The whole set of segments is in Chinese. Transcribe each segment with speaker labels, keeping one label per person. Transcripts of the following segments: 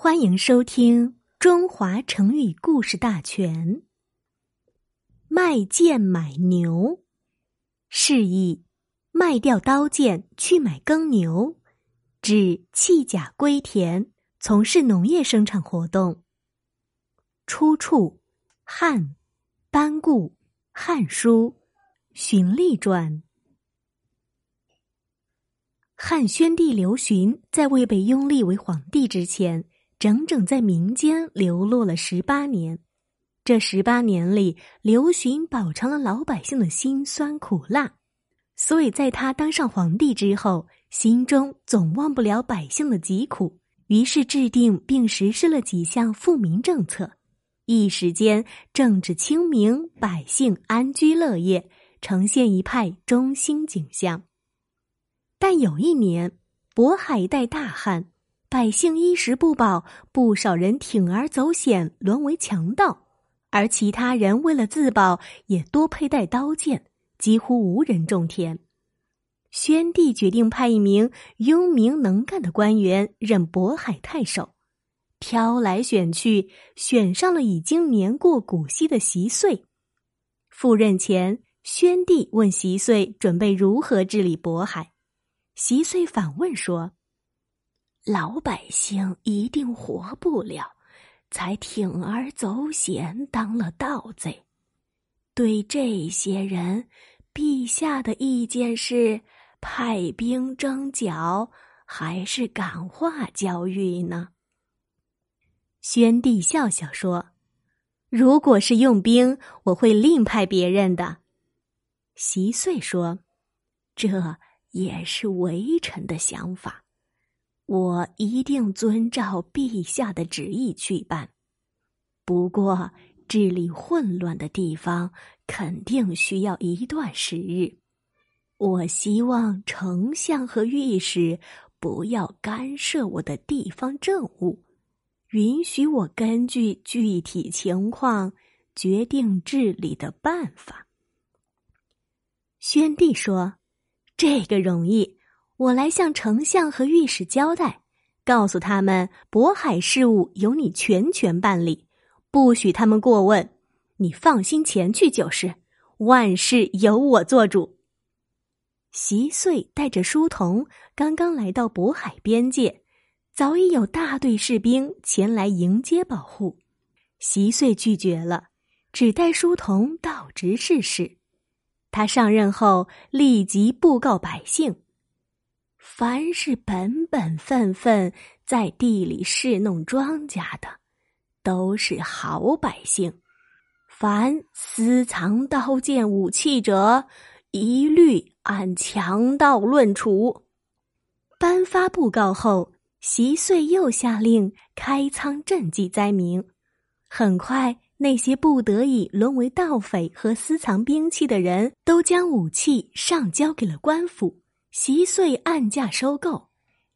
Speaker 1: 欢迎收听《中华成语故事大全》。卖剑买牛，示意卖掉刀剑去买耕牛，指弃甲归田，从事农业生产活动。出处：汉班固《汉书·荀立传》。汉宣帝刘询在未被拥立为皇帝之前。整整在民间流落了十八年，这十八年里，刘询饱尝了老百姓的辛酸苦辣，所以在他当上皇帝之后，心中总忘不了百姓的疾苦，于是制定并实施了几项富民政策，一时间政治清明，百姓安居乐业，呈现一派中兴景象。但有一年，渤海一带大旱。百姓衣食不保，不少人铤而走险，沦为强盗；而其他人为了自保，也多佩戴刀剑，几乎无人种田。宣帝决定派一名英明能干的官员任渤海太守，挑来选去，选上了已经年过古稀的习岁。赴任前，宣帝问习岁准备如何治理渤海，习岁反问说。老百姓一定活不了，才铤而走险当了盗贼。对这些人，陛下的意见是派兵征剿，还是感化教育呢？宣帝笑笑说：“如果是用兵，我会另派别人的。”习遂说：“这也是微臣的想法。”我一定遵照陛下的旨意去办，不过治理混乱的地方肯定需要一段时日。我希望丞相和御史不要干涉我的地方政务，允许我根据具体情况决定治理的办法。宣帝说：“这个容易。”我来向丞相和御史交代，告诉他们渤海事务由你全权办理，不许他们过问。你放心前去就是，万事由我做主。习岁带着书童刚刚来到渤海边界，早已有大队士兵前来迎接保护。习岁拒绝了，只带书童到直事室。他上任后立即布告百姓。凡是本本分分在地里侍弄庄稼的，都是好百姓；凡私藏刀剑武器者，一律按强盗论处。颁发布告后，习遂又下令开仓赈济灾民。很快，那些不得已沦为盗匪和私藏兵器的人都将武器上交给了官府。习岁按价收购，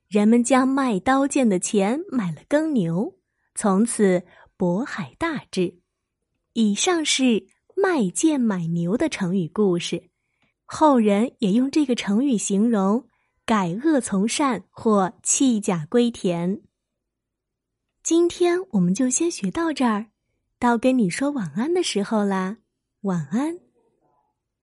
Speaker 1: 人们将卖刀剑的钱买了耕牛，从此渤海大治。以上是卖剑买牛的成语故事，后人也用这个成语形容改恶从善或弃甲归田。今天我们就先学到这儿，到跟你说晚安的时候啦，晚安。